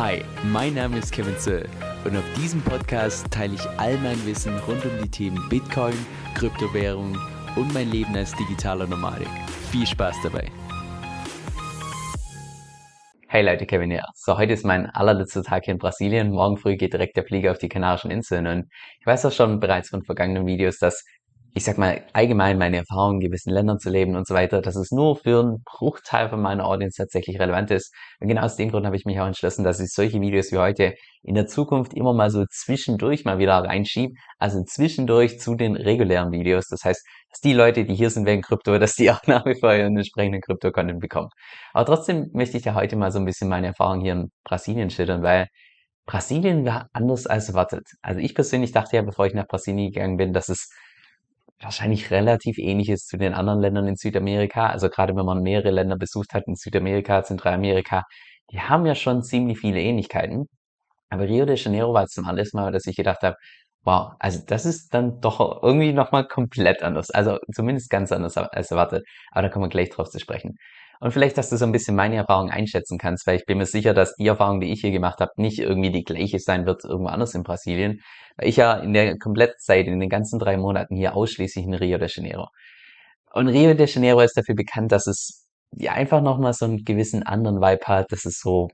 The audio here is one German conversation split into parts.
Hi, mein Name ist Kevin Zöll und auf diesem Podcast teile ich all mein Wissen rund um die Themen Bitcoin, Kryptowährung und mein Leben als digitaler Nomadik. Viel Spaß dabei! Hey Leute, Kevin hier. So, heute ist mein allerletzter Tag hier in Brasilien. Morgen früh geht direkt der Flieger auf die Kanarischen Inseln und ich weiß auch schon bereits von vergangenen Videos, dass ich sag mal, allgemein meine Erfahrungen in gewissen Ländern zu leben und so weiter, dass es nur für einen Bruchteil von meiner Audience tatsächlich relevant ist. Und genau aus dem Grund habe ich mich auch entschlossen, dass ich solche Videos wie heute in der Zukunft immer mal so zwischendurch mal wieder reinschiebe. Also zwischendurch zu den regulären Videos. Das heißt, dass die Leute, die hier sind wegen Krypto, dass die auch nach wie vor ihren entsprechenden Krypto-Content bekommen. Aber trotzdem möchte ich ja heute mal so ein bisschen meine Erfahrungen hier in Brasilien schildern, weil Brasilien war anders als erwartet. Also ich persönlich dachte ja, bevor ich nach Brasilien gegangen bin, dass es wahrscheinlich relativ ähnliches zu den anderen Ländern in Südamerika. Also gerade wenn man mehrere Länder besucht hat in Südamerika, Zentralamerika, die haben ja schon ziemlich viele Ähnlichkeiten. Aber Rio de Janeiro war zum allerersten Mal, dass ich gedacht habe, wow, also das ist dann doch irgendwie nochmal komplett anders. Also zumindest ganz anders als erwartet. Aber da kommen wir gleich drauf zu sprechen. Und vielleicht, dass du so ein bisschen meine Erfahrung einschätzen kannst, weil ich bin mir sicher, dass die Erfahrung, die ich hier gemacht habe, nicht irgendwie die gleiche sein wird irgendwo anders in Brasilien. Weil ich ja in der kompletten Zeit, in den ganzen drei Monaten hier ausschließlich in Rio de Janeiro. Und Rio de Janeiro ist dafür bekannt, dass es ja einfach nochmal so einen gewissen anderen Vibe hat. Das ist so,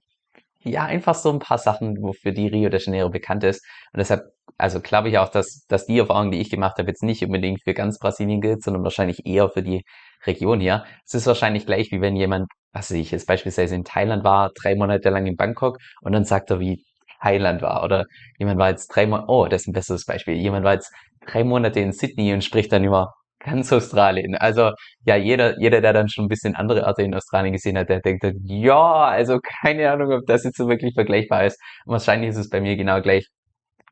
ja, einfach so ein paar Sachen, wofür die Rio de Janeiro bekannt ist. Und deshalb, also glaube ich auch, dass, dass die Erfahrung, die ich gemacht habe, jetzt nicht unbedingt für ganz Brasilien gilt, sondern wahrscheinlich eher für die Region hier. Es ist wahrscheinlich gleich, wie wenn jemand, was weiß ich, jetzt beispielsweise in Thailand war, drei Monate lang in Bangkok und dann sagt er, wie Thailand war. Oder jemand war jetzt drei Monate, oh, das ist ein besseres Beispiel. Jemand war jetzt drei Monate in Sydney und spricht dann über ganz Australien. Also ja, jeder, jeder, der dann schon ein bisschen andere Orte in Australien gesehen hat, der denkt ja, also keine Ahnung, ob das jetzt so wirklich vergleichbar ist. Und wahrscheinlich ist es bei mir genau gleich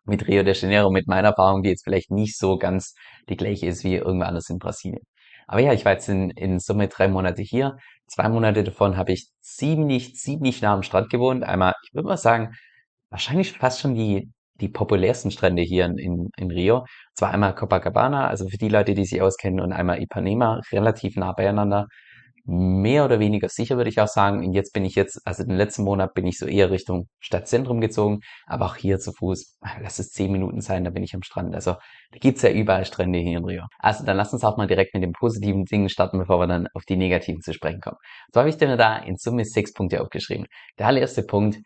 mit Rio de Janeiro, mit meiner Erfahrung, die jetzt vielleicht nicht so ganz die gleiche ist wie irgendwo anders in Brasilien. Aber ja, ich war jetzt in, in Summe drei Monate hier. Zwei Monate davon habe ich ziemlich, ziemlich nah am Strand gewohnt. Einmal, ich würde mal sagen, wahrscheinlich fast schon die, die populärsten Strände hier in, in Rio. Zwar einmal Copacabana, also für die Leute, die sich auskennen, und einmal Ipanema, relativ nah beieinander mehr oder weniger sicher, würde ich auch sagen. Und jetzt bin ich jetzt, also den letzten Monat bin ich so eher Richtung Stadtzentrum gezogen, aber auch hier zu Fuß, lass es zehn Minuten sein, da bin ich am Strand. Also da gibt's ja überall Strände hier in Rio. Also dann lass uns auch mal direkt mit den positiven Dingen starten, bevor wir dann auf die negativen zu sprechen kommen. So habe ich dir da in Summe sechs Punkte aufgeschrieben. Der allererste Punkt,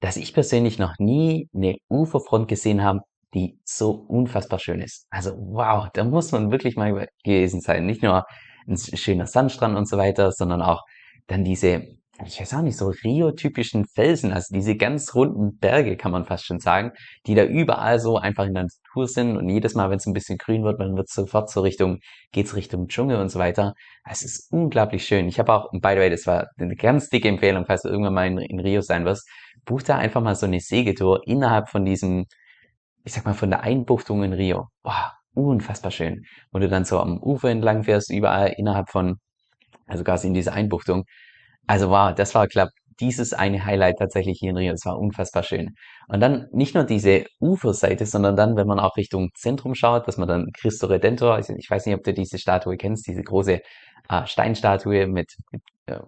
dass ich persönlich noch nie eine Uferfront gesehen habe, die so unfassbar schön ist. Also wow, da muss man wirklich mal gewesen sein. Nicht nur ein schöner Sandstrand und so weiter, sondern auch dann diese, ich weiß auch nicht, so Rio-typischen Felsen, also diese ganz runden Berge, kann man fast schon sagen, die da überall so einfach in der Natur sind und jedes Mal, wenn es ein bisschen grün wird, dann wird es sofort so Richtung, geht's Richtung Dschungel und so weiter. Es ist unglaublich schön. Ich habe auch, by the way, das war eine ganz dicke Empfehlung, falls du irgendwann mal in, in Rio sein wirst, buch da einfach mal so eine Segetour innerhalb von diesem, ich sag mal, von der Einbuchtung in Rio. Boah, unfassbar schön. Wo du dann so am Ufer entlang fährst, überall innerhalb von, also quasi in dieser Einbuchtung. Also wow, das war, glaube dieses eine Highlight tatsächlich hier in Rio. Das war unfassbar schön. Und dann nicht nur diese Uferseite, sondern dann, wenn man auch Richtung Zentrum schaut, dass man dann Cristo Redentor, also ich weiß nicht, ob du diese Statue kennst, diese große äh, Steinstatue mit, mit äh,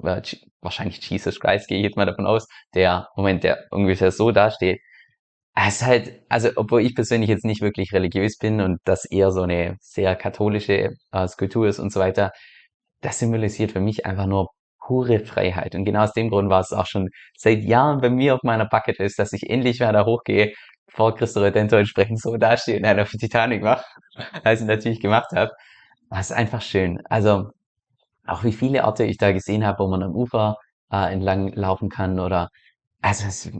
wahrscheinlich Jesus Christ, gehe ich jetzt mal davon aus, der, Moment, der ungefähr so dasteht. Es ist halt, also obwohl ich persönlich jetzt nicht wirklich religiös bin und das eher so eine sehr katholische äh, Skulptur ist und so weiter, das symbolisiert für mich einfach nur pure Freiheit. Und genau aus dem Grund war es auch schon seit Jahren bei mir auf meiner Bucketlist, dass ich endlich mal da hochgehe, vor Christo Redentor entsprechend so dastehe und einer für Titanic mache, als ich natürlich gemacht habe. Das ist einfach schön. Also auch wie viele Orte ich da gesehen habe, wo man am Ufer äh, entlang laufen kann oder also es,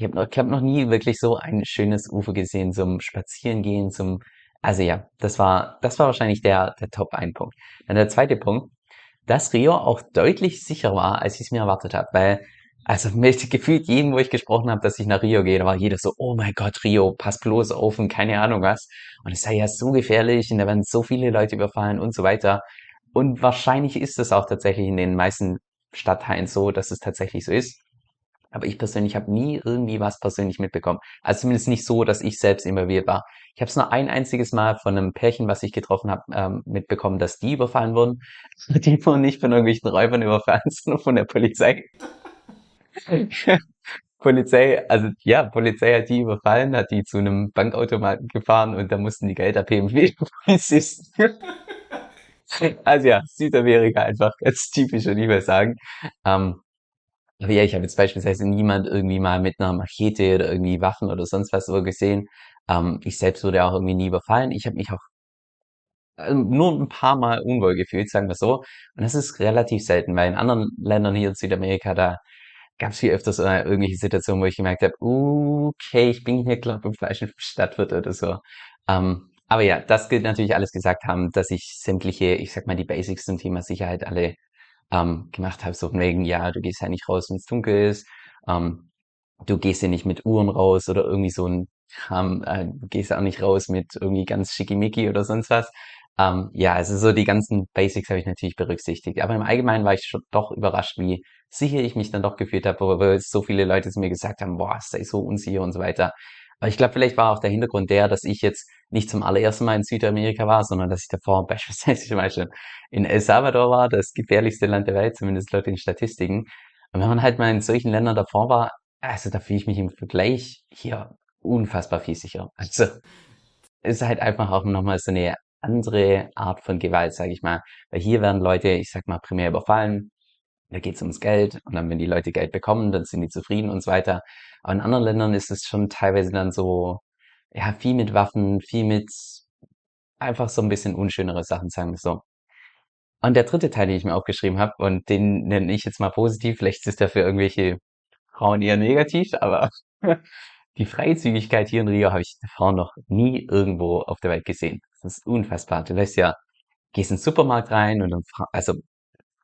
ich habe noch, hab noch nie wirklich so ein schönes Ufer gesehen zum Spazierengehen, zum, also ja, das war, das war wahrscheinlich der, der Top 1 Punkt. Dann der zweite Punkt, dass Rio auch deutlich sicherer war, als ich es mir erwartet habe, weil, also mit gefühlt jedem, wo ich gesprochen habe, dass ich nach Rio gehe, da war jeder so, oh mein Gott, Rio, pass bloß auf und keine Ahnung was. Und es sei ja so gefährlich und da werden so viele Leute überfallen und so weiter. Und wahrscheinlich ist es auch tatsächlich in den meisten Stadtteilen so, dass es tatsächlich so ist. Aber ich persönlich habe nie irgendwie was persönlich mitbekommen. Also zumindest nicht so, dass ich selbst involviert war. Ich habe es nur ein einziges Mal von einem Pärchen, was ich getroffen habe, ähm, mitbekommen, dass die überfallen wurden. Die wurden nicht von irgendwelchen Räubern überfallen, sondern von der Polizei. Polizei, also ja, Polizei hat die überfallen, hat die zu einem Bankautomaten gefahren und da mussten die Geld abheben. Also ja, Südamerika einfach ganz typisch, würde ich mal sagen. Ähm, aber ja, ich habe jetzt beispielsweise niemand irgendwie mal mit einer Machete oder irgendwie Waffen oder sonst was so gesehen. Ähm, ich selbst wurde auch irgendwie nie überfallen. Ich habe mich auch ähm, nur ein paar Mal unwohl gefühlt, sagen wir so. Und das ist relativ selten, weil in anderen Ländern hier in Südamerika, da gab es viel öfters äh, irgendwelche Situationen, wo ich gemerkt habe, okay, ich bin hier, glaube ich, im falschen Stadtwirt oder so. Ähm, aber ja, das gilt natürlich alles gesagt haben, dass ich sämtliche, ich sag mal, die Basics zum Thema Sicherheit alle ähm, gemacht habe. So von wegen, ja, du gehst ja nicht raus, wenn es dunkel ist. Ähm, du gehst ja nicht mit Uhren raus oder irgendwie so ein Kram, äh, du gehst auch nicht raus mit irgendwie ganz schickimicki oder sonst was. Ähm, ja, also so die ganzen Basics habe ich natürlich berücksichtigt. Aber im Allgemeinen war ich schon doch überrascht, wie sicher ich mich dann doch gefühlt habe, wo so viele Leute zu mir gesagt haben, boah, sei so unsicher und so weiter. Ich glaube, vielleicht war auch der Hintergrund der, dass ich jetzt nicht zum allerersten Mal in Südamerika war, sondern dass ich davor beispielsweise zum Beispiel in El Salvador war, das gefährlichste Land der Welt, zumindest laut den Statistiken. Und wenn man halt mal in solchen Ländern davor war, also da fühle ich mich im Vergleich hier unfassbar viel sicher. Also ist halt einfach auch nochmal so eine andere Art von Gewalt, sage ich mal. Weil hier werden Leute, ich sag mal, primär überfallen. Da geht's ums Geld und dann, wenn die Leute Geld bekommen, dann sind die zufrieden und so weiter. Aber in anderen Ländern ist es schon teilweise dann so, ja, viel mit Waffen, viel mit einfach so ein bisschen unschönere Sachen, sagen wir so. Und der dritte Teil, den ich mir aufgeschrieben habe, und den nenne ich jetzt mal positiv, vielleicht ist der für irgendwelche Frauen eher negativ, aber die Freizügigkeit hier in Rio habe ich davor noch nie irgendwo auf der Welt gesehen. Das ist unfassbar. Du lässt ja, gehst in den Supermarkt rein und dann, also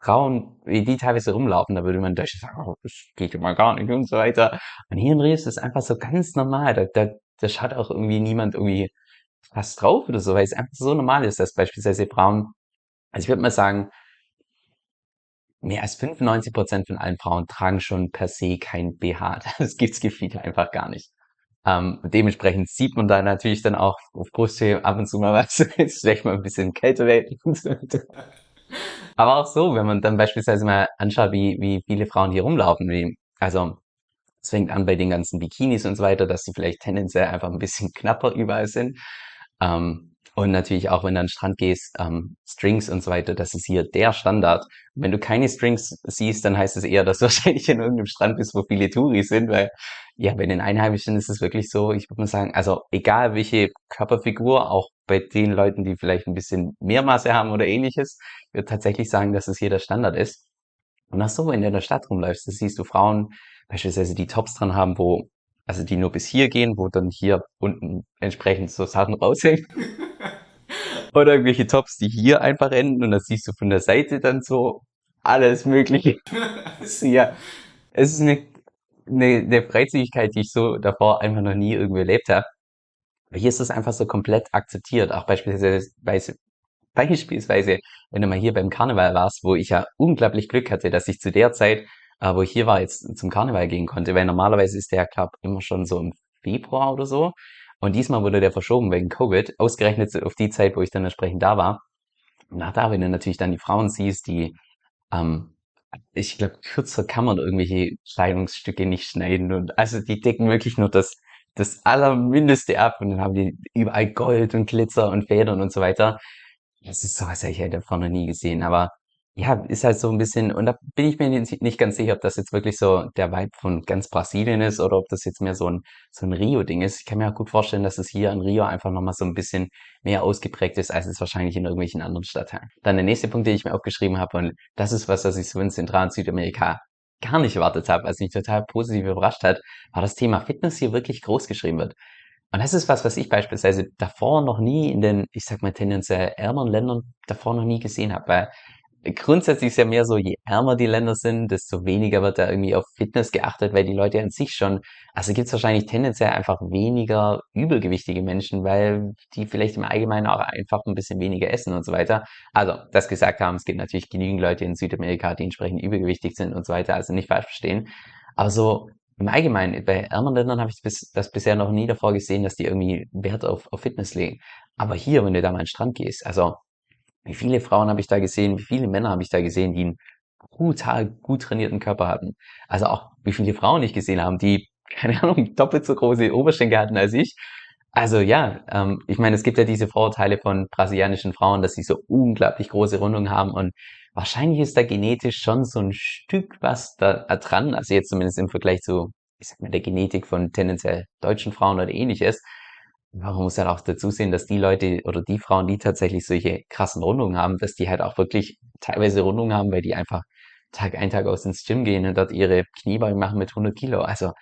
Frauen, wie die teilweise rumlaufen, da würde man in sagen, oh, das geht ja mal gar nicht und so weiter. Und hier in Rio ist das einfach so ganz normal. Da, da, da schaut auch irgendwie niemand irgendwie fast drauf oder so, weil es einfach so normal ist, dass beispielsweise Frauen, also ich würde mal sagen, mehr als 95 Prozent von allen Frauen tragen schon per se kein BH. Das gibt's gefühlt einfach gar nicht. Ähm, dementsprechend sieht man da natürlich dann auch auf Brusthöhe ab und zu mal was, ist vielleicht mal ein bisschen kälter werden. Aber auch so, wenn man dann beispielsweise mal anschaut, wie, wie viele Frauen hier rumlaufen, wie, also es fängt an bei den ganzen Bikinis und so weiter, dass die vielleicht tendenziell einfach ein bisschen knapper überall sind. Ähm, und natürlich auch, wenn du an den Strand gehst, ähm, Strings und so weiter, das ist hier der Standard. wenn du keine Strings siehst, dann heißt es eher, dass du wahrscheinlich in irgendeinem Strand bist, wo viele Touris sind, weil ja, bei den Einheimischen ist es wirklich so, ich würde mal sagen, also egal welche Körperfigur, auch bei den Leuten, die vielleicht ein bisschen mehr Masse haben oder ähnliches, ich würde tatsächlich sagen, dass es hier der Standard ist. Und auch so, wenn du in der Stadt rumläufst, das siehst du Frauen beispielsweise, die Tops dran haben, wo, also die nur bis hier gehen, wo dann hier unten entsprechend so Sachen raushängen. Oder irgendwelche Tops, die hier einfach enden und das siehst du von der Seite dann so alles Mögliche. ja, es ist eine, eine, eine Freizügigkeit, die ich so davor einfach noch nie irgendwie erlebt habe. Aber hier ist es einfach so komplett akzeptiert. Auch beispielsweise, beispielsweise, wenn du mal hier beim Karneval warst, wo ich ja unglaublich Glück hatte, dass ich zu der Zeit, äh, wo ich hier war, jetzt zum Karneval gehen konnte, weil normalerweise ist der, glaube immer schon so im Februar oder so. Und diesmal wurde der verschoben wegen Covid, ausgerechnet auf die Zeit, wo ich dann entsprechend da war. Und nach da, wenn du natürlich dann die Frauen siehst, die, ähm, ich glaube, kürzer kann man irgendwelche Kleidungsstücke nicht schneiden. Und also die decken wirklich nur das, das Allermindeste ab und dann haben die überall Gold und Glitzer und Federn und so weiter. Das ist sowas, habe ich halt davor noch nie gesehen. Aber ja, ist halt so ein bisschen, und da bin ich mir nicht ganz sicher, ob das jetzt wirklich so der Vibe von ganz Brasilien ist oder ob das jetzt mehr so ein, so ein Rio-Ding ist. Ich kann mir auch gut vorstellen, dass es hier in Rio einfach nochmal so ein bisschen mehr ausgeprägt ist, als es wahrscheinlich in irgendwelchen anderen Stadtteilen. Dann der nächste Punkt, den ich mir aufgeschrieben habe, und das ist was, was ich so in Zentral- und Südamerika gar nicht erwartet habe, als mich total positiv überrascht hat, war das Thema Fitness hier wirklich groß geschrieben wird. Und das ist was, was ich beispielsweise davor noch nie in den, ich sag mal, tendenziell ärmeren Ländern davor noch nie gesehen habe, weil grundsätzlich ist ja mehr so, je ärmer die Länder sind, desto weniger wird da irgendwie auf Fitness geachtet, weil die Leute an sich schon, also gibt es wahrscheinlich tendenziell einfach weniger übergewichtige Menschen, weil die vielleicht im Allgemeinen auch einfach ein bisschen weniger essen und so weiter. Also, das gesagt haben, es gibt natürlich genügend Leute in Südamerika, die entsprechend übergewichtig sind und so weiter, also nicht falsch verstehen. Aber so im Allgemeinen, bei ärmeren Ländern habe ich das, das bisher noch nie davor gesehen, dass die irgendwie Wert auf, auf Fitness legen. Aber hier, wenn du da mal an den Strand gehst, also wie viele Frauen habe ich da gesehen, wie viele Männer habe ich da gesehen, die einen brutal gut trainierten Körper hatten. Also auch wie viele Frauen ich gesehen haben, die, keine Ahnung, doppelt so große Oberschenkel hatten als ich. Also ja, ähm, ich meine, es gibt ja diese Vorurteile von brasilianischen Frauen, dass sie so unglaublich große Rundungen haben und wahrscheinlich ist da genetisch schon so ein Stück was da dran, also jetzt zumindest im Vergleich zu, ich sag mal, der Genetik von tendenziell deutschen Frauen oder ähnliches. Man muss halt auch dazu sehen, dass die Leute oder die Frauen, die tatsächlich solche krassen Rundungen haben, dass die halt auch wirklich teilweise Rundungen haben, weil die einfach Tag ein, Tag aus ins Gym gehen und dort ihre Kniebeugen machen mit 100 Kilo. Also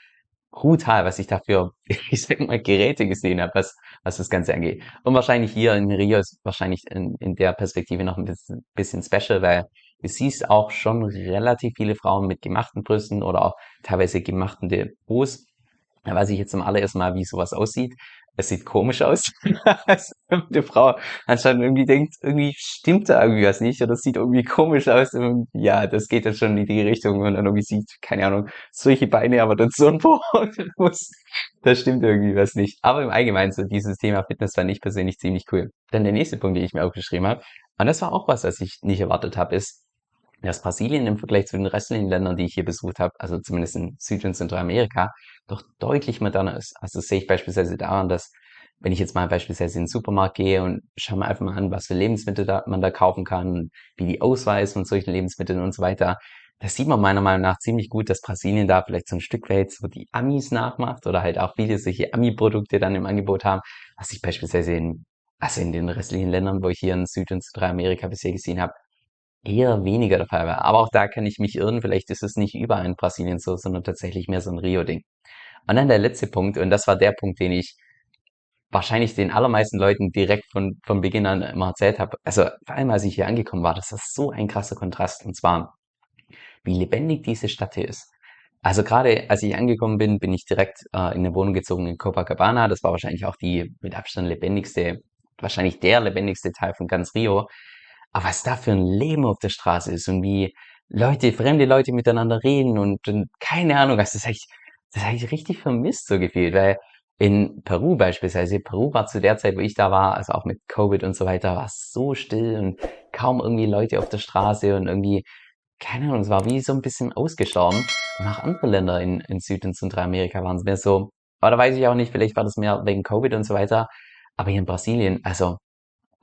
brutal, was ich dafür, ich sag mal, Geräte gesehen habe, was, was das Ganze angeht. Und wahrscheinlich hier in Rio ist wahrscheinlich in, in der Perspektive noch ein bisschen, bisschen special, weil du siehst auch schon relativ viele Frauen mit gemachten Brüsten oder auch teilweise gemachten Depots. Da weiß ich jetzt zum allerersten Mal, wie sowas aussieht es sieht komisch aus. als die Frau anscheinend irgendwie denkt, irgendwie stimmt da irgendwie was nicht oder es sieht irgendwie komisch aus. Und ja, das geht dann schon in die Richtung und dann irgendwie sieht, keine Ahnung, solche Beine, aber dann so ein Po. Da stimmt irgendwie was nicht. Aber im Allgemeinen so dieses Thema Fitness fand ich persönlich ziemlich cool. Dann der nächste Punkt, den ich mir aufgeschrieben habe, und das war auch was, was ich nicht erwartet habe, ist, dass Brasilien im Vergleich zu den restlichen Ländern, die ich hier besucht habe, also zumindest in Süd- und Zentralamerika, doch deutlich moderner ist. Also das sehe ich beispielsweise daran, dass wenn ich jetzt mal beispielsweise in den Supermarkt gehe und schaue mir einfach mal an, was für Lebensmittel da, man da kaufen kann, wie die Auswahl ist von solchen Lebensmitteln und so weiter, da sieht man meiner Meinung nach ziemlich gut, dass Brasilien da vielleicht so ein Stück weit so die Amis nachmacht oder halt auch viele solche Ami-Produkte dann im Angebot haben, was ich beispielsweise in, also in den restlichen Ländern, wo ich hier in Süd- und Zentralamerika bisher gesehen habe, eher weniger der Fall war. Aber auch da kann ich mich irren. Vielleicht ist es nicht überall in Brasilien so, sondern tatsächlich mehr so ein Rio-Ding. Und dann der letzte Punkt, und das war der Punkt, den ich wahrscheinlich den allermeisten Leuten direkt von, von Beginn an immer erzählt habe. Also vor allem, als ich hier angekommen war, das ist so ein krasser Kontrast. Und zwar, wie lebendig diese Stadt hier ist. Also gerade als ich angekommen bin, bin ich direkt äh, in eine Wohnung gezogen in Copacabana. Das war wahrscheinlich auch die mit Abstand lebendigste, wahrscheinlich der lebendigste Teil von ganz Rio. Aber was da für ein Leben auf der Straße ist und wie Leute, fremde Leute miteinander reden und, und keine Ahnung, was das habe ich, das habe ich richtig vermisst so gefühlt, weil in Peru beispielsweise, Peru war zu der Zeit, wo ich da war, also auch mit Covid und so weiter, war es so still und kaum irgendwie Leute auf der Straße und irgendwie, keine Ahnung, es war wie so ein bisschen ausgestorben. Und auch andere Länder in, in Süd- und Zentralamerika waren es mehr so, aber da weiß ich auch nicht, vielleicht war das mehr wegen Covid und so weiter. Aber hier in Brasilien, also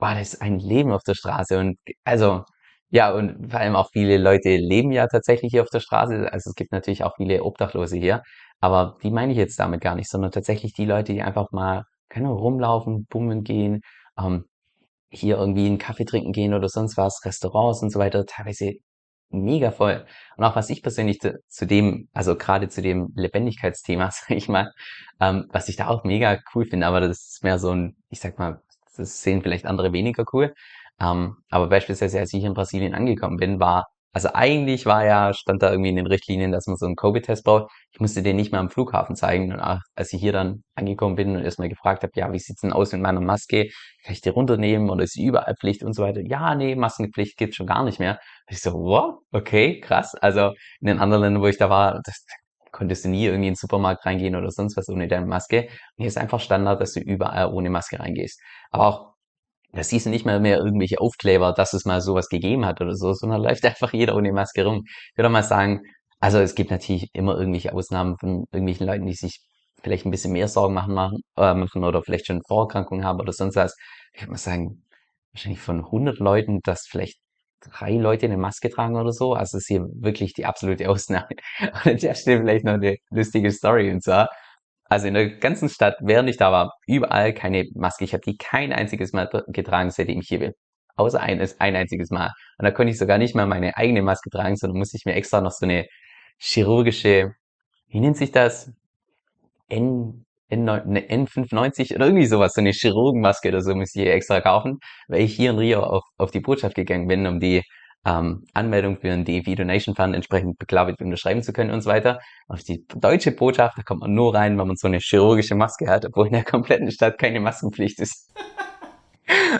war das ein Leben auf der Straße und also ja, und vor allem auch viele Leute leben ja tatsächlich hier auf der Straße. Also es gibt natürlich auch viele Obdachlose hier, aber die meine ich jetzt damit gar nicht, sondern tatsächlich die Leute, die einfach mal, keine Ahnung, rumlaufen, bummeln gehen, ähm, hier irgendwie einen Kaffee trinken gehen oder sonst was, Restaurants und so weiter, teilweise mega voll. Und auch was ich persönlich zu, zu dem, also gerade zu dem Lebendigkeitsthema, sag ich mal, ähm, was ich da auch mega cool finde, aber das ist mehr so ein, ich sag mal, das sehen vielleicht andere weniger cool. Ähm, aber beispielsweise, als ich in Brasilien angekommen bin, war, also eigentlich war ja, stand da irgendwie in den Richtlinien, dass man so einen Covid-Test braucht. Ich musste den nicht mehr am Flughafen zeigen. Und als ich hier dann angekommen bin und erstmal gefragt habe, ja, wie sieht's denn aus mit meiner Maske? Kann ich die runternehmen oder ist sie überall Pflicht und so weiter? Ja, nee, Maskenpflicht gibt's schon gar nicht mehr. ich so, wow, okay, krass. Also in den anderen Ländern, wo ich da war, das, konntest du nie irgendwie in den Supermarkt reingehen oder sonst was ohne deine Maske. Und hier ist einfach Standard, dass du überall ohne Maske reingehst. Aber auch, da siehst du nicht mal mehr irgendwelche Aufkleber, dass es mal sowas gegeben hat oder so, sondern läuft einfach jeder ohne Maske rum. Ich würde mal sagen, also es gibt natürlich immer irgendwelche Ausnahmen von irgendwelchen Leuten, die sich vielleicht ein bisschen mehr Sorgen machen, machen, äh, machen oder vielleicht schon Vorerkrankungen haben oder sonst was. Ich würde mal sagen, wahrscheinlich von 100 Leuten, dass vielleicht drei Leute eine Maske tragen oder so. Also ist hier wirklich die absolute Ausnahme. Und an der Stelle vielleicht noch eine lustige Story. Und zwar, also in der ganzen Stadt, während ich da war, überall keine Maske. Ich habe die kein einziges Mal getragen, seitdem ich hier bin. Außer eines, ein einziges Mal. Und da konnte ich sogar nicht mal meine eigene Maske tragen, sondern musste ich mir extra noch so eine chirurgische, wie nennt sich das? N, N, eine N95 oder irgendwie sowas, so eine Chirurgenmaske oder so muss ich extra kaufen, weil ich hier in Rio auf, auf die Botschaft gegangen bin, um die ähm, Anmeldung für den DFI Donation Fund entsprechend beglaubigt unterschreiben zu können und so weiter. Auf die deutsche Botschaft, da kommt man nur rein, wenn man so eine chirurgische Maske hat, obwohl in der kompletten Stadt keine Maskenpflicht ist.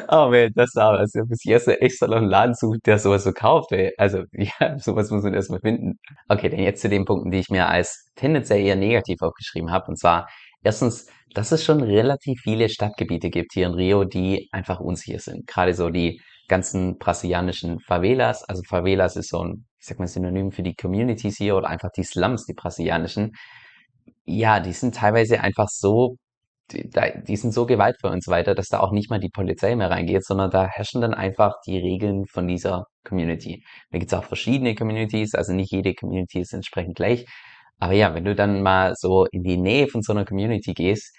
Oh man, das war was. Da muss ich erst extra noch einen Laden suchen, der sowas so kauft, ey. Also, ja, sowas muss man erstmal finden. Okay, dann jetzt zu den Punkten, die ich mir als tendenziell eher negativ aufgeschrieben habe. Und zwar, erstens, dass es schon relativ viele Stadtgebiete gibt hier in Rio, die einfach unsicher sind. Gerade so die ganzen brasilianischen Favelas. Also Favelas ist so ein ich sag mal, Synonym für die Communities hier oder einfach die Slums, die brasilianischen, ja, die sind teilweise einfach so, die, sind so gewaltvoll und so weiter, dass da auch nicht mal die Polizei mehr reingeht, sondern da herrschen dann einfach die Regeln von dieser Community. Da gibt's auch verschiedene Communities, also nicht jede Community ist entsprechend gleich. Aber ja, wenn du dann mal so in die Nähe von so einer Community gehst,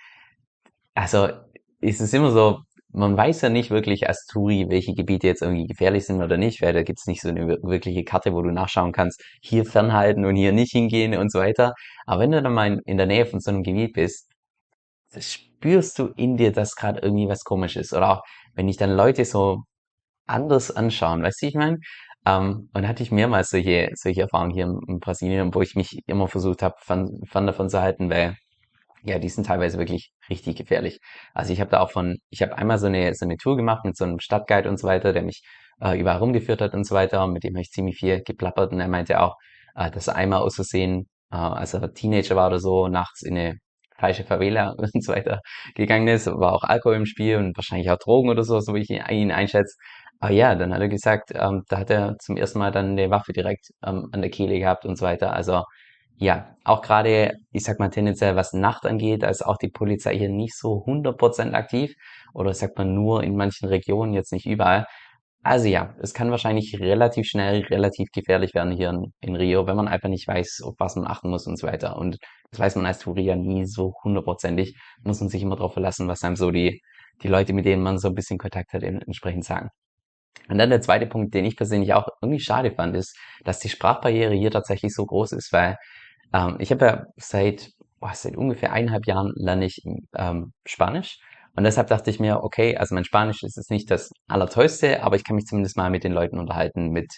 also ist es immer so, man weiß ja nicht wirklich als Touri, welche Gebiete jetzt irgendwie gefährlich sind oder nicht, weil da gibt's nicht so eine wirkliche Karte, wo du nachschauen kannst, hier fernhalten und hier nicht hingehen und so weiter. Aber wenn du dann mal in der Nähe von so einem Gebiet bist, spürst du in dir, dass gerade irgendwie was komisch ist. Oder auch, wenn dich dann Leute so anders anschauen, weißt du, ich meine? Ähm, und hatte ich mehrmals solche, solche Erfahrungen hier in, in Brasilien, wo ich mich immer versucht habe, von, von davon zu halten, weil ja, die sind teilweise wirklich richtig gefährlich. Also ich habe da auch von, ich habe einmal so eine, so eine Tour gemacht mit so einem Stadtguide und so weiter, der mich äh, überall rumgeführt hat und so weiter. Und mit dem habe ich ziemlich viel geplappert und er meinte auch, äh, dass er einmal aus Versehen, äh, als er Teenager war oder so, nachts in eine falsche Favela und so weiter gegangen ist, war auch Alkohol im Spiel und wahrscheinlich auch Drogen oder so, so wie ich ihn einschätze. Aber ja, dann hat er gesagt, ähm, da hat er zum ersten Mal dann eine Waffe direkt ähm, an der Kehle gehabt und so weiter. Also ja, auch gerade, ich sag mal tendenziell, was Nacht angeht, da ist auch die Polizei hier nicht so 100% aktiv oder sagt man nur in manchen Regionen, jetzt nicht überall. Also ja, es kann wahrscheinlich relativ schnell, relativ gefährlich werden hier in, in Rio, wenn man einfach nicht weiß, auf was man achten muss und so weiter. Und das weiß man als Touri ja nie so hundertprozentig. Muss man sich immer darauf verlassen, was einem so die, die Leute, mit denen man so ein bisschen Kontakt hat, entsprechend sagen. Und dann der zweite Punkt, den ich persönlich auch irgendwie schade fand, ist, dass die Sprachbarriere hier tatsächlich so groß ist, weil ähm, ich habe ja seit, boah, seit ungefähr eineinhalb Jahren lerne ich ähm, Spanisch. Und deshalb dachte ich mir, okay, also mein Spanisch ist jetzt nicht das Allertollste, aber ich kann mich zumindest mal mit den Leuten unterhalten mit,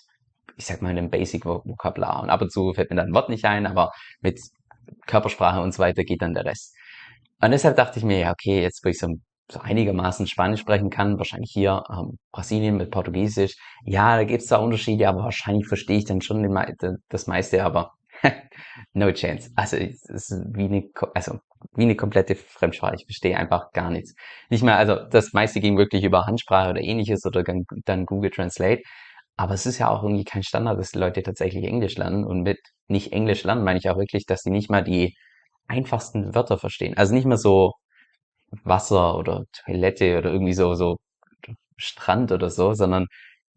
ich sag mal, einem Basic-Vokabular. Und ab und zu fällt mir dann ein Wort nicht ein, aber mit Körpersprache und so weiter geht dann der Rest. Und deshalb dachte ich mir, ja, okay, jetzt wo ich so, so einigermaßen Spanisch sprechen kann, wahrscheinlich hier ähm, Brasilien mit Portugiesisch, ja, da gibt's da Unterschiede, aber wahrscheinlich verstehe ich dann schon das meiste, aber no chance. Also es ist wie eine, also wie eine komplette Fremdsprache. Ich verstehe einfach gar nichts. Nicht mal, also das meiste ging wirklich über Handsprache oder ähnliches oder dann Google Translate. Aber es ist ja auch irgendwie kein Standard, dass die Leute tatsächlich Englisch lernen. Und mit nicht Englisch lernen meine ich auch wirklich, dass sie nicht mal die einfachsten Wörter verstehen. Also nicht mehr so Wasser oder Toilette oder irgendwie so, so Strand oder so, sondern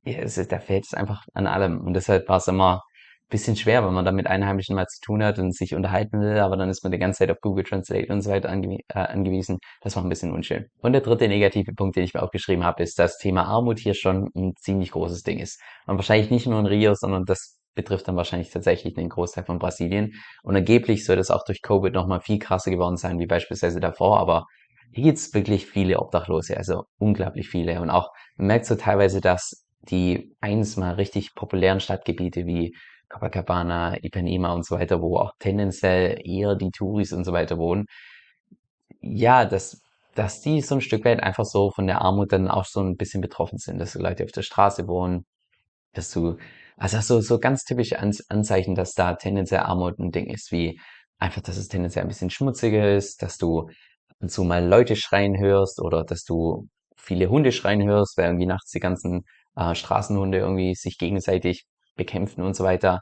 es ist, da fehlt es einfach an allem. Und deshalb war es immer bisschen schwer, wenn man da mit Einheimischen mal zu tun hat und sich unterhalten will, aber dann ist man die ganze Zeit auf Google Translate und so weiter ange äh, angewiesen. Das war ein bisschen unschön. Und der dritte negative Punkt, den ich mir aufgeschrieben habe, ist, dass Thema Armut hier schon ein ziemlich großes Ding ist. Und wahrscheinlich nicht nur in Rio, sondern das betrifft dann wahrscheinlich tatsächlich den Großteil von Brasilien. Und angeblich soll das auch durch Covid nochmal viel krasser geworden sein, wie beispielsweise davor, aber hier gibt's wirklich viele Obdachlose, also unglaublich viele. Und auch, man merkt so teilweise, dass die eins mal richtig populären Stadtgebiete wie Copacabana, Ipanema und so weiter, wo auch tendenziell eher die Touris und so weiter wohnen. Ja, dass, dass die so ein Stück weit einfach so von der Armut dann auch so ein bisschen betroffen sind, dass die Leute auf der Straße wohnen, dass du, also so, so ganz typische Anzeichen, dass da tendenziell Armut ein Ding ist, wie einfach, dass es tendenziell ein bisschen schmutziger ist, dass du so mal Leute schreien hörst oder dass du viele Hunde schreien hörst, weil irgendwie nachts die ganzen äh, Straßenhunde irgendwie sich gegenseitig bekämpfen und so weiter,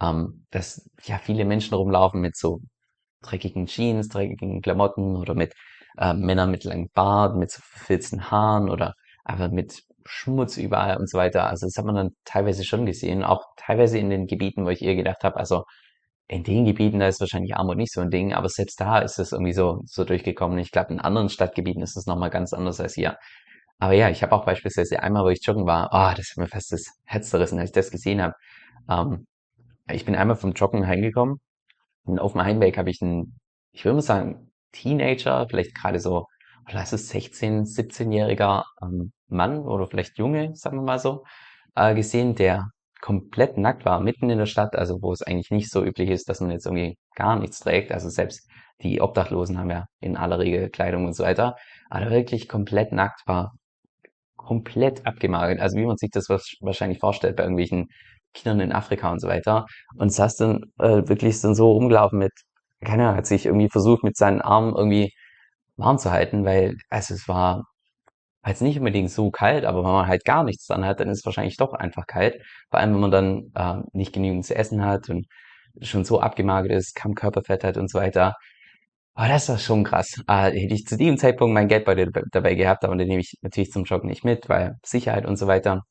ähm, dass ja viele Menschen rumlaufen mit so dreckigen Jeans, dreckigen Klamotten oder mit äh, Männern mit langem Bart, mit so verfilzten Haaren oder einfach mit Schmutz überall und so weiter. Also das hat man dann teilweise schon gesehen, auch teilweise in den Gebieten, wo ich eher gedacht habe, also in den Gebieten, da ist wahrscheinlich Armut nicht so ein Ding, aber selbst da ist es irgendwie so, so durchgekommen. Ich glaube, in anderen Stadtgebieten ist es nochmal ganz anders als hier. Aber ja, ich habe auch beispielsweise einmal, wo ich joggen war, ah, oh, das hat mir fast das Herz zerrissen, als ich das gesehen habe. Ähm, ich bin einmal vom Joggen heimgekommen und auf dem Heimweg habe ich einen, ich würde mal sagen, Teenager, vielleicht gerade so, lass es 16, 17-jähriger ähm, Mann oder vielleicht Junge, sagen wir mal so, äh, gesehen, der komplett nackt war, mitten in der Stadt, also wo es eigentlich nicht so üblich ist, dass man jetzt irgendwie gar nichts trägt. Also selbst die Obdachlosen haben ja in aller Regel Kleidung und so weiter. Aber wirklich komplett nackt war, komplett abgemagert. Also wie man sich das wahrscheinlich vorstellt bei irgendwelchen Kindern in Afrika und so weiter. Und saß dann äh, wirklich dann so rumgelaufen mit, keine Ahnung, hat sich irgendwie versucht mit seinen Armen irgendwie warm zu halten, weil also es war jetzt nicht unbedingt so kalt, aber wenn man halt gar nichts dran hat, dann ist es wahrscheinlich doch einfach kalt. Vor allem, wenn man dann äh, nicht genügend zu essen hat und schon so abgemagert ist, kaum Körperfett hat und so weiter. Aber das war schon krass. Äh, hätte ich zu diesem Zeitpunkt mein Geldbeutel dabei gehabt, aber den nehme ich natürlich zum Joggen nicht mit, weil Sicherheit und so weiter.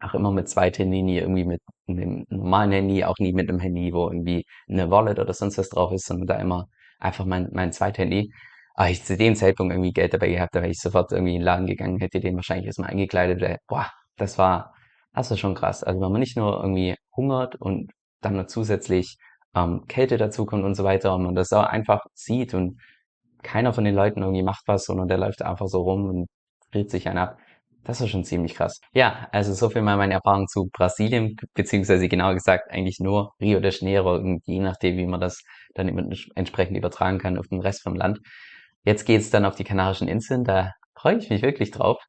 Auch immer mit zwei Handy, nie irgendwie mit einem normalen Handy, auch nie mit einem Handy, wo irgendwie eine Wallet oder sonst was drauf ist, sondern da immer einfach mein, mein Zweit-Handy. Aber ich zu dem Zeitpunkt irgendwie Geld dabei gehabt, da wäre ich sofort irgendwie in den Laden gegangen, hätte den wahrscheinlich erstmal eingekleidet. Boah, das war, das war schon krass. Also wenn man nicht nur irgendwie hungert und dann noch zusätzlich ähm, Kälte dazukommt und so weiter und man das auch einfach sieht und keiner von den Leuten irgendwie macht was, sondern der läuft einfach so rum und friert sich einen ab. Das war schon ziemlich krass. Ja, also so viel mal meine Erfahrung zu Brasilien, beziehungsweise genauer gesagt eigentlich nur Rio de Janeiro, je nachdem, wie man das dann entsprechend übertragen kann auf den Rest vom Land. Jetzt geht's dann auf die Kanarischen Inseln, da freue ich mich wirklich drauf.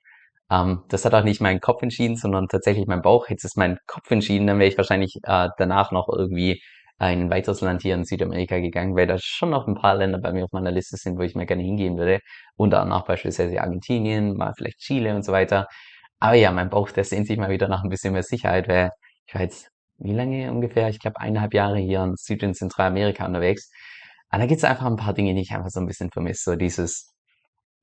Ähm, das hat auch nicht mein Kopf entschieden, sondern tatsächlich mein Bauch. Jetzt ist mein Kopf entschieden, dann wäre ich wahrscheinlich äh, danach noch irgendwie ein weiteres Land hier in Südamerika gegangen, weil da schon noch ein paar Länder bei mir auf meiner Liste sind, wo ich mir gerne hingehen würde. Unter anderem beispielsweise Argentinien, mal vielleicht Chile und so weiter. Aber ja, mein Bauch, der sehnt sich mal wieder nach ein bisschen mehr Sicherheit, weil ich war jetzt, wie lange ungefähr? Ich glaube, eineinhalb Jahre hier in Süd- und Zentralamerika unterwegs. Und da gibt es einfach ein paar Dinge, die ich einfach so ein bisschen vermisse. So dieses,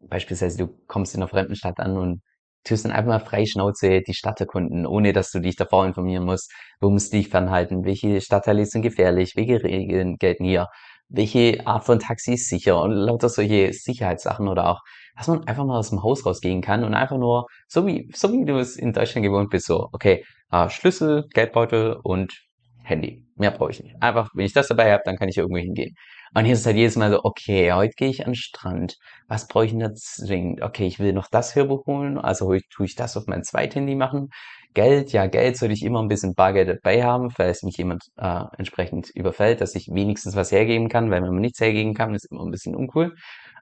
beispielsweise du kommst in einer fremden Stadt an und tust dann einfach mal frei Schnauze die Stadt erkunden, ohne dass du dich davor informieren musst, wo musst du dich fernhalten, welche Stadtteile sind gefährlich, welche Regeln gelten hier, welche Art von Taxi ist sicher? Und lauter solche Sicherheitssachen oder auch, dass man einfach mal aus dem Haus rausgehen kann und einfach nur, so wie, so wie du es in Deutschland gewohnt bist, so, okay, äh, Schlüssel, Geldbeutel und Handy. Mehr brauche ich nicht. Einfach, wenn ich das dabei habe, dann kann ich irgendwo hingehen. Und hier ist halt jedes Mal so, okay, heute gehe ich an den Strand. Was brauche ich denn da zwingend? Okay, ich will noch das Hörbuch holen, also tue ich das auf mein Zweithandy machen. Geld, ja, Geld sollte ich immer ein bisschen Bargeld dabei haben, falls mich jemand äh, entsprechend überfällt, dass ich wenigstens was hergeben kann, weil wenn man nichts hergeben kann, ist immer ein bisschen uncool.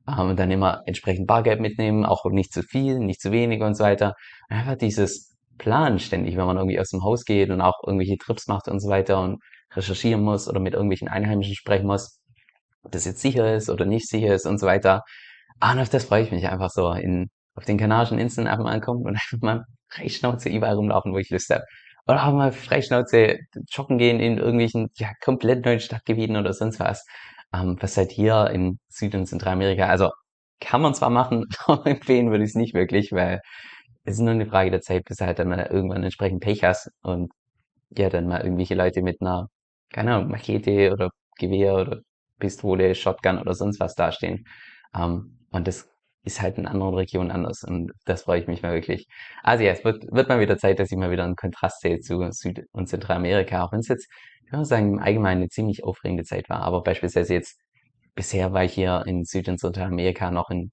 Ähm, dann immer entsprechend Bargeld mitnehmen, auch nicht zu viel, nicht zu wenig und so weiter. Einfach dieses Plan ständig, wenn man irgendwie aus dem Haus geht und auch irgendwelche Trips macht und so weiter und recherchieren muss oder mit irgendwelchen Einheimischen sprechen muss ob das jetzt sicher ist oder nicht sicher ist und so weiter. Ah, und auf das freue ich mich einfach so, in, auf den Kanarischen Inseln einfach mal ankommen und einfach mal Freischnauze überall rumlaufen, wo ich Lust habe. Oder auch mal Freischnauze joggen gehen in irgendwelchen, ja, komplett neuen Stadtgebieten oder sonst was. Ähm, was halt hier in Süd- und Zentralamerika, also kann man zwar machen, aber empfehlen würde ich es nicht wirklich, weil es ist nur eine Frage der Zeit, bis halt dann mal irgendwann entsprechend Pech hast und ja, dann mal irgendwelche Leute mit einer, keine Ahnung, Machete oder Gewehr oder Pistole, Shotgun oder sonst was dastehen. Ähm, und das ist halt in anderen Regionen anders und das freue ich mich mal wirklich. Also ja, es wird, wird mal wieder Zeit, dass ich mal wieder einen Kontrast sehe zu Süd- und Zentralamerika, auch wenn es jetzt, ich würde sagen, im Allgemeinen eine ziemlich aufregende Zeit war. Aber beispielsweise jetzt, bisher war ich hier in Süd- und Zentralamerika noch in,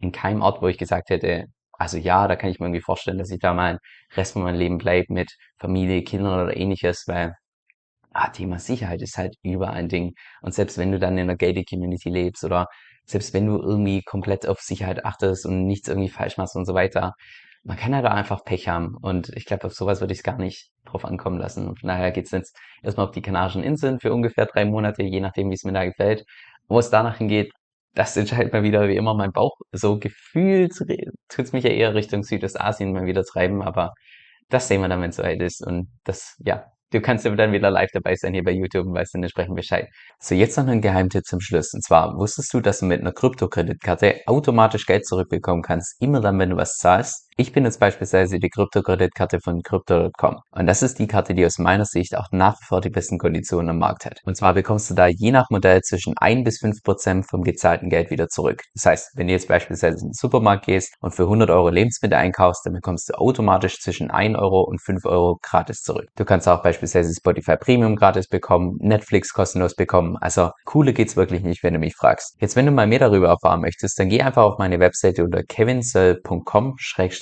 in keinem Ort, wo ich gesagt hätte, also ja, da kann ich mir irgendwie vorstellen, dass ich da mal Rest von meinem Leben bleibe mit Familie, Kindern oder ähnliches, weil ah, Thema Sicherheit ist halt überall ein Ding. Und selbst wenn du dann in einer gated Community lebst oder selbst wenn du irgendwie komplett auf Sicherheit achtest und nichts irgendwie falsch machst und so weiter, man kann halt auch einfach Pech haben. Und ich glaube, auf sowas würde ich es gar nicht drauf ankommen lassen. Und von daher geht's jetzt erstmal auf die Kanarischen Inseln für ungefähr drei Monate, je nachdem, wie es mir da gefällt. Wo es danach hingeht, das entscheidet mal wieder wie immer mein Bauch. So gefühlt tut's mich ja eher Richtung Südostasien mal wieder treiben, aber das sehen wir dann, wenn es soweit ist. Und das, ja, Du kannst aber dann wieder live dabei sein hier bei YouTube und weißt dann entsprechend Bescheid. So, jetzt noch ein Geheimtipp zum Schluss. Und zwar, wusstest du, dass du mit einer Kryptokreditkarte automatisch Geld zurückbekommen kannst, immer dann, wenn du was zahlst? Ich bin jetzt beispielsweise die Kryptokreditkarte von Crypto.com. Und das ist die Karte, die aus meiner Sicht auch nach wie vor die besten Konditionen am Markt hat. Und zwar bekommst du da je nach Modell zwischen 1 bis 5 Prozent vom gezahlten Geld wieder zurück. Das heißt, wenn du jetzt beispielsweise in den Supermarkt gehst und für 100 Euro Lebensmittel einkaufst, dann bekommst du automatisch zwischen 1 Euro und 5 Euro gratis zurück. Du kannst auch beispielsweise Spotify Premium gratis bekommen, Netflix kostenlos bekommen. Also cooler geht's wirklich nicht, wenn du mich fragst. Jetzt, wenn du mal mehr darüber erfahren möchtest, dann geh einfach auf meine Webseite unter kevinsoe.com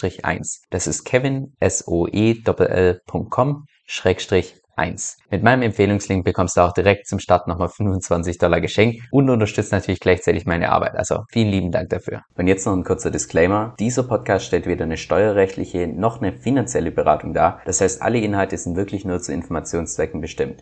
1. Das ist Kevin, S-O-E-L-L.com, Schrägstrich 1. Mit meinem Empfehlungslink bekommst du auch direkt zum Start nochmal 25 Dollar geschenkt und unterstützt natürlich gleichzeitig meine Arbeit. Also vielen lieben Dank dafür. Und jetzt noch ein kurzer Disclaimer. Dieser Podcast stellt weder eine steuerrechtliche noch eine finanzielle Beratung dar. Das heißt, alle Inhalte sind wirklich nur zu Informationszwecken bestimmt.